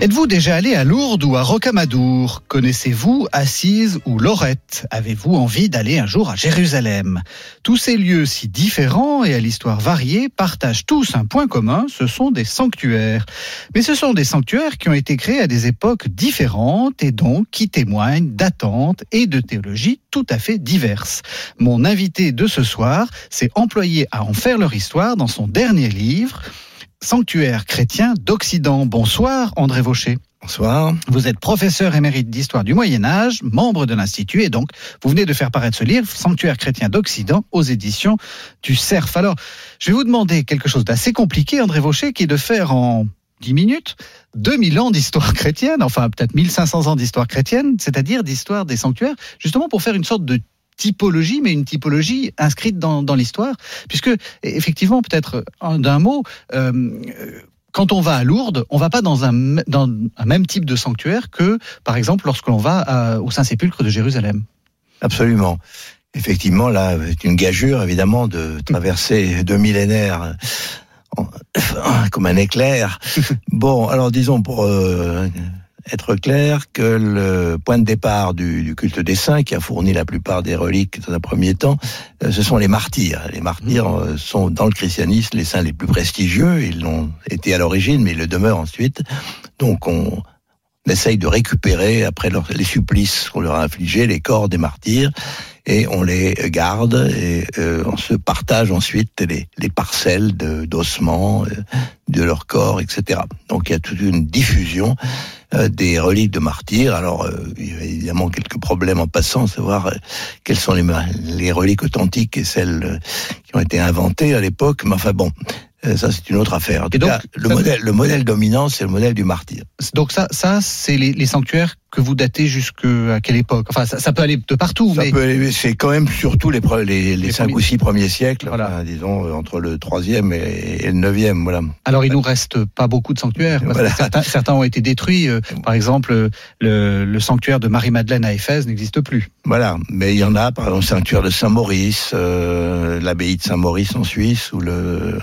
Êtes-vous déjà allé à Lourdes ou à Rocamadour? Connaissez-vous Assise ou Lorette? Avez-vous envie d'aller un jour à Jérusalem? Tous ces lieux si différents et à l'histoire variée partagent tous un point commun, ce sont des sanctuaires. Mais ce sont des sanctuaires qui ont été créés à des époques différentes et donc qui témoignent d'attentes et de théologies tout à fait diverses. Mon invité de ce soir s'est employé à en faire leur histoire dans son dernier livre, Sanctuaire chrétien d'Occident. Bonsoir André Vaucher. Bonsoir. Vous êtes professeur émérite d'histoire du Moyen Âge, membre de l'Institut, et donc vous venez de faire paraître ce livre, Sanctuaire chrétien d'Occident, aux éditions du CERF. Alors, je vais vous demander quelque chose d'assez compliqué, André Vaucher, qui est de faire en 10 minutes 2000 ans d'histoire chrétienne, enfin peut-être 1500 ans d'histoire chrétienne, c'est-à-dire d'histoire des sanctuaires, justement pour faire une sorte de typologie, mais une typologie inscrite dans, dans l'histoire, puisque effectivement, peut-être d'un mot, euh, quand on va à Lourdes, on va pas dans un, dans un même type de sanctuaire que, par exemple, lorsque l'on va à, au Saint-Sépulcre de Jérusalem. Absolument. Effectivement, là, c'est une gageure, évidemment, de traverser deux millénaires en, comme un éclair. Bon, alors disons pour euh, être clair que le point de départ du, du, culte des saints, qui a fourni la plupart des reliques dans un premier temps, euh, ce sont les martyrs. Les martyrs euh, sont dans le christianisme les saints les plus prestigieux. Ils l'ont été à l'origine, mais ils le demeurent ensuite. Donc on, essaye de récupérer après leur, les supplices qu'on leur a infligés, les corps des martyrs, et on les garde et euh, on se partage ensuite les, les parcelles d'ossements, de, de, leur corps, etc. Donc il y a toute une diffusion euh, des reliques de martyrs. Alors euh, il y a évidemment quelques problèmes en passant, savoir euh, quelles sont les, les reliques authentiques et celles qui ont été inventées à l'époque. Mais enfin bon, ça c'est une autre affaire. En tout donc, cas, le modèle, le modèle dominant, c'est le modèle du martyr. Donc ça, ça c'est les, les, sanctuaires que vous datez jusqu'à quelle époque? Enfin, ça, ça, peut aller de partout. Ça mais... peut aller, c'est quand même surtout les, les, les, cinq ou six premiers siècles, voilà. enfin, disons entre le troisième et, et, le neuvième, voilà. Alors il nous reste pas beaucoup de sanctuaires. Voilà. Certains, certains, ont été détruits. Par exemple, le, le sanctuaire de Marie-Madeleine à Éphèse n'existe plus. Voilà, mais il y en a, par exemple, le sanctuaire de Saint-Maurice, euh, l'abbaye de Saint-Maurice en Suisse, ou le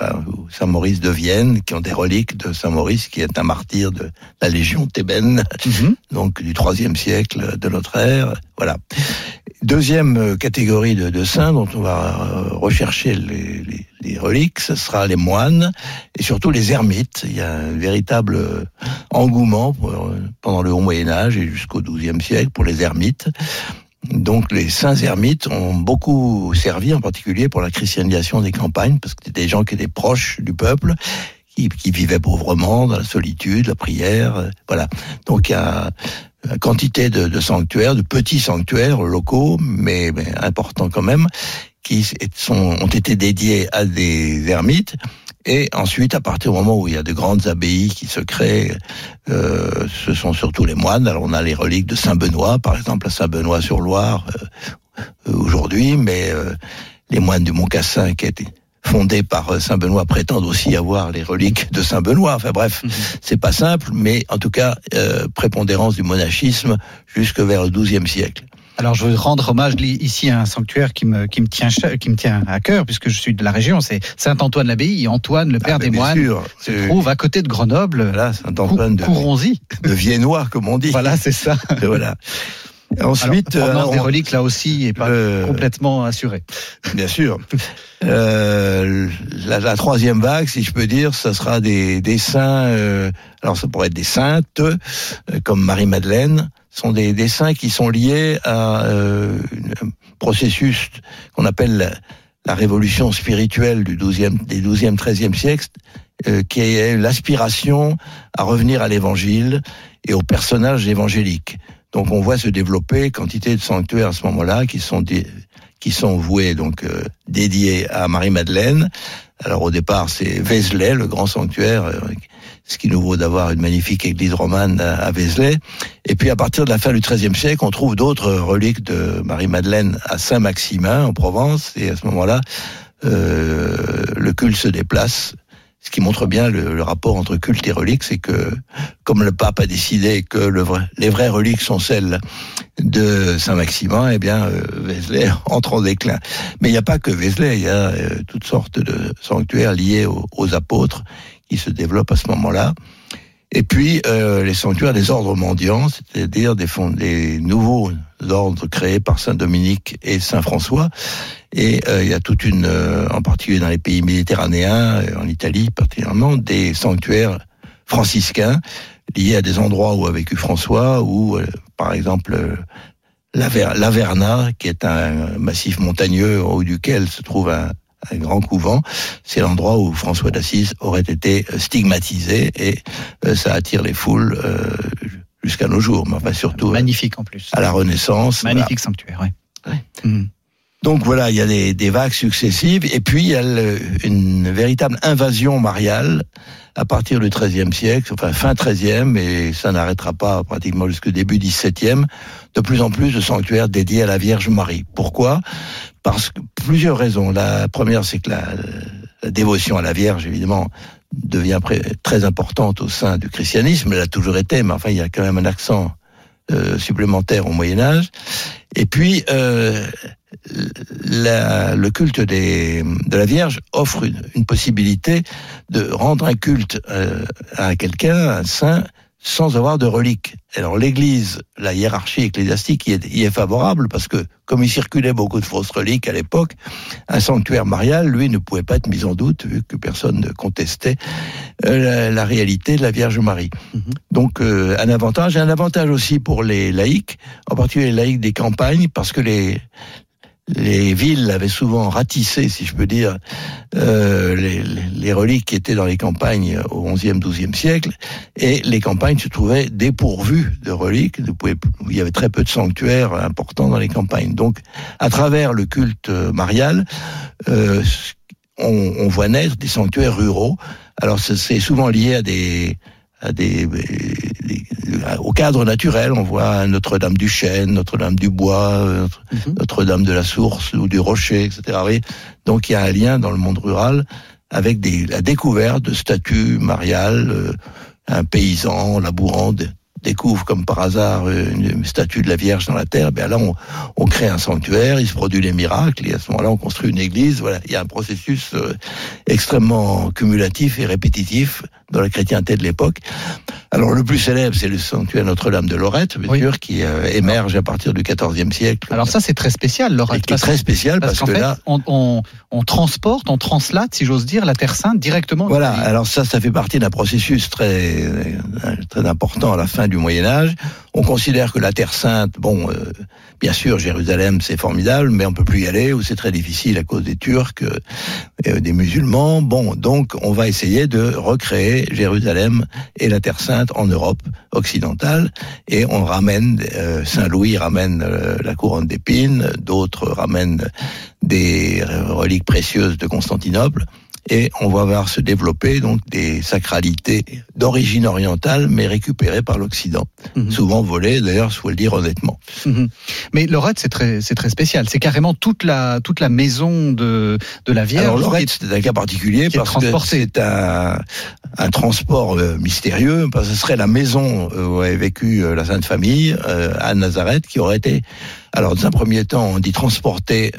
Saint-Maurice de Vienne, qui ont des reliques de Saint-Maurice, qui est un martyr de la Légion thébaine, mm -hmm. donc du troisième siècle de notre ère. Voilà. Deuxième catégorie de, saints dont on va rechercher les, reliques, ce sera les moines et surtout les ermites. Il y a un véritable engouement pour, pendant le Haut Moyen Âge et jusqu'au XIIe siècle pour les ermites. Donc les saints ermites ont beaucoup servi, en particulier pour la christianisation des campagnes, parce que c'était des gens qui étaient proches du peuple, qui, qui vivaient pauvrement dans la solitude, la prière, voilà. Donc il y a quantité de, de, sanctuaires, de petits sanctuaires locaux, mais, mais importants quand même, qui sont, ont été dédiés à des ermites. Et ensuite, à partir du moment où il y a de grandes abbayes qui se créent, euh, ce sont surtout les moines. Alors on a les reliques de Saint-Benoît, par exemple à Saint-Benoît-sur-Loire euh, aujourd'hui, mais euh, les moines du Mont-Cassin qui étaient fondés par Saint-Benoît prétendent aussi avoir les reliques de Saint-Benoît. Enfin bref, -hmm. c'est pas simple, mais en tout cas, euh, prépondérance du monachisme jusque vers le XIIe siècle. Alors je veux rendre hommage ici à un sanctuaire qui me, qui me, tient, qui me tient à cœur, puisque je suis de la région, c'est Saint-Antoine-l'Abbaye. Antoine, le père ah, des moines, sûr, se trouve à côté de Grenoble. Voilà, Saint-Antoine de, de Viennois, comme on dit. Voilà, c'est ça. Et voilà. Ensuite, Alors, euh, des reliques là aussi est pas euh, complètement assurée. Bien sûr. Euh, la, la, troisième vague, si je peux dire, ça sera des, des saints. Euh, alors ça pourrait être des saintes euh, comme Marie-Madeleine. Sont des, des saints qui sont liés à un processus qu'on appelle la révolution spirituelle du 12e, des 12e, 13e siècle, euh, qui est l'aspiration à revenir à l'évangile et aux personnages évangéliques. Donc on voit se développer quantité de sanctuaires à ce moment-là qui sont qui sont voués donc euh, dédiés à Marie-Madeleine. Alors au départ, c'est Vézelay, le grand sanctuaire, euh, ce qui nous vaut d'avoir une magnifique église romane à Vézelay. Et puis à partir de la fin du XIIIe siècle, on trouve d'autres reliques de Marie-Madeleine à Saint-Maximin en Provence. Et à ce moment-là, euh, le culte se déplace ce qui montre bien le, rapport entre culte et relique, c'est que comme le pape a décidé que les vraies reliques sont celles de Saint-Maximin, eh bien euh, Vézelay entre en déclin. Mais il n'y a pas que Vézelay, il y a euh, toutes sortes de sanctuaires liés aux, apôtres qui se développent à ce moment-là. Et puis euh, les sanctuaires des ordres mendiants, c'est-à-dire des, des nouveaux ordres créés par Saint Dominique et Saint François, et euh, il y a toute une, euh, en particulier dans les pays méditerranéens, en Italie particulièrement, des sanctuaires franciscains liés à des endroits où a vécu François, ou par exemple l'Averna, qui est un massif montagneux au haut duquel se trouve un, un grand couvent. C'est l'endroit où François d'Assise aurait été stigmatisé et ça attire les foules jusqu'à nos jours. Mais enfin surtout magnifique en plus à la Renaissance. Magnifique sanctuaire, oui. Ouais. Mmh. Donc voilà, il y a des, des, vagues successives, et puis il y a une véritable invasion mariale à partir du XIIIe siècle, enfin fin XIIIe, et ça n'arrêtera pas pratiquement jusqu'au début XVIIe, de plus en plus de sanctuaires dédiés à la Vierge Marie. Pourquoi? Parce que plusieurs raisons. La première, c'est que la, la, dévotion à la Vierge, évidemment, devient très importante au sein du christianisme. Elle a toujours été, mais enfin, il y a quand même un accent euh, supplémentaire au Moyen Âge. Et puis, euh, la, le culte des, de la Vierge offre une, une possibilité de rendre un culte euh, à quelqu'un, un saint, sans avoir de reliques. Alors l'Église, la hiérarchie ecclésiastique y est, y est, favorable parce que comme il circulait beaucoup de fausses reliques à l'époque, un sanctuaire marial, lui, ne pouvait pas être mis en doute vu que personne ne contestait euh, la, la, réalité de la Vierge Marie. Mhm. Donc euh, un avantage, et un avantage aussi pour les laïcs, en particulier les laïcs des campagnes, parce que les, les villes avaient souvent ratissé, si je peux dire, euh, les, les, reliques qui étaient dans les campagnes au XIe, XIIe siècle, et les campagnes se trouvaient dépourvues de reliques. Il y avait très peu de sanctuaires importants dans les campagnes. Donc, à travers le culte marial, euh, on, on voit naître des sanctuaires ruraux. Alors, c'est souvent lié à des à des, au cadre naturel. On voit Notre-Dame du Chêne, Notre-Dame du Bois, mhm. Notre-Dame de la Source ou du Rocher, etc. Donc il y a un lien dans le monde rural avec des, la découverte de statues mariales, euh, un paysan labourant découvre comme par hasard une statue de la Vierge dans la terre, ben là on, on crée un sanctuaire, il se produit les miracles, et à ce moment-là on construit une église. Voilà, il y a un processus euh, extrêmement cumulatif et répétitif dans la chrétienté de l'époque. Alors le plus célèbre, c'est le sanctuaire Notre-Dame de Lorette, bien sûr, qui euh, émerge à partir du XIVe siècle. Alors ça, c'est très spécial, Lorette. C'est très spécial parce, que là, on, on, on, transporte, on translate, si j'ose dire, la Terre Sainte directement. Voilà. Alors ça, ça fait partie d'un processus très très important à la fin du Moyen Âge. On considère que la Terre Sainte, bon, euh, bien sûr, Jérusalem, c'est formidable, mais on peut plus y aller, ou c'est très difficile à cause des Turcs, euh, des musulmans. Bon, donc on va essayer de recréer Jérusalem et la Terre Sainte en Europe occidentale, et on ramène, euh, Saint-Louis ramène euh, la couronne d'épines, d'autres ramènent des reliques précieuses de Constantinople et on va voir se développer donc des sacralités d'origine orientale mais récupérées par l'Occident, mhm. souvent volées d'ailleurs, faut le dire honnêtement. Mhm. Mais Lorette c'est très c'est très spécial, c'est carrément toute la toute la maison de de la Vierge. Alors Lorette c'est un cas particulier parce que c'est un un transport euh, mystérieux parce que ce serait la maison euh, où avait vécu euh, la Sainte Famille à Nazareth qui aurait été alors dans un premier temps on dit transporté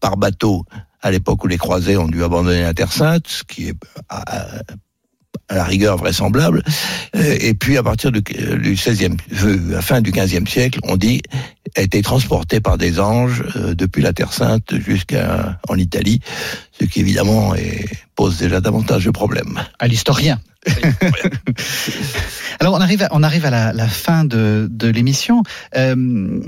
par bateau à l'époque où les croisés ont dû abandonner la Terre Sainte, ce qui est à, la rigueur vraisemblable. Euh, et puis à partir du, 16e, euh, la fin du 15e siècle, on dit a été transporté par des anges euh, depuis la Terre Sainte jusqu'à en Italie, ce qui évidemment est, pose déjà davantage de problèmes. À l'historien. Alors on arrive à, on arrive à la, la fin de, de l'émission. Euh,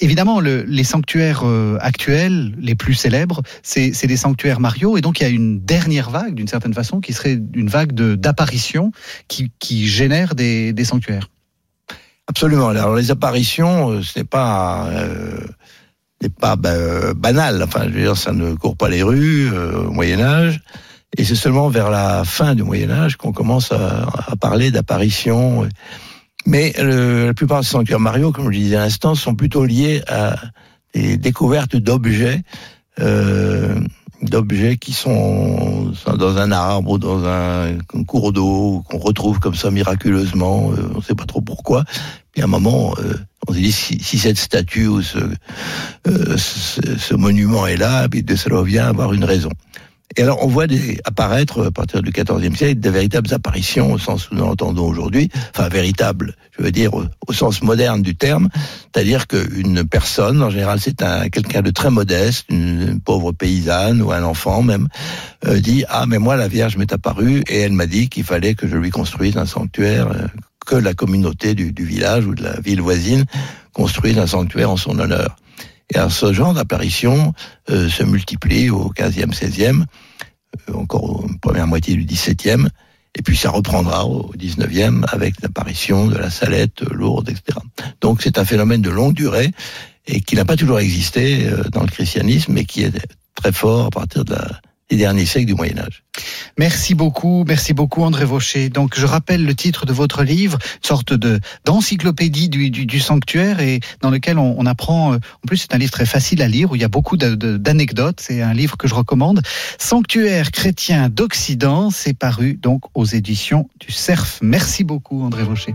évidemment, le, les sanctuaires euh, actuels, les plus célèbres, c'est des sanctuaires Mario, et donc il y a une dernière vague, d'une certaine façon, qui serait une vague d'apparitions qui, qui génère des, sanctuaires. Absolument. Alors les apparitions, euh, ce n'est pas euh, pas bah, banal. Enfin, je veux dire, ça ne court pas les rues au Moyen Âge. Et c'est seulement vers la fin du Moyen Âge qu'on commence à, à parler d'apparitions. Mais le, la plupart des sanctuaires Mario, comme je disais à l'instant, sont plutôt liés à des découvertes d'objets, euh, d'objets qui sont dans un arbre ou dans un, cours d'eau qu'on retrouve comme ça miraculeusement. Euh, on ne sait pas trop pourquoi. Puis à un moment, euh, on se dit si, cette statue ou ce, euh, ce, monument est là, puis ça doit bien avoir une raison. Et alors, on voit apparaître à partir du XIVe siècle des véritables apparitions au sens où nous l'entendons aujourd'hui, enfin véritables, je veux dire au, sens moderne du terme, c'est-à-dire qu'une personne, en général c'est un quelqu'un de très modeste, une, pauvre paysanne ou un enfant même, euh, dit ah mais moi la Vierge m'est apparue et elle m'a dit qu'il fallait que je lui construise un sanctuaire, euh, que la communauté du village ou de la ville voisine construise un sanctuaire en son honneur. Et ce genre d'apparition euh, se multiplie au 15e, 16e, euh, encore aux première moitié du 17e, et puis ça reprendra au 19e avec l'apparition de la salette lourde, etc. Donc c'est un phénomène de longue durée et qui n'a pas toujours existé euh, dans le christianisme, mais qui est très fort à partir de la, derniers siècles du Moyen Âge. Merci beaucoup, merci beaucoup André Vaucher. Donc je rappelle le titre de votre livre, une sorte de d'encyclopédie du, du, du, sanctuaire et dans lequel on, on apprend. Euh, en plus c'est un livre très facile à lire où il y a beaucoup d'anecdotes. C'est un livre que je recommande. Sanctuaire chrétien d'Occident, c'est paru donc aux éditions du Cerf. Merci beaucoup André Vaucher.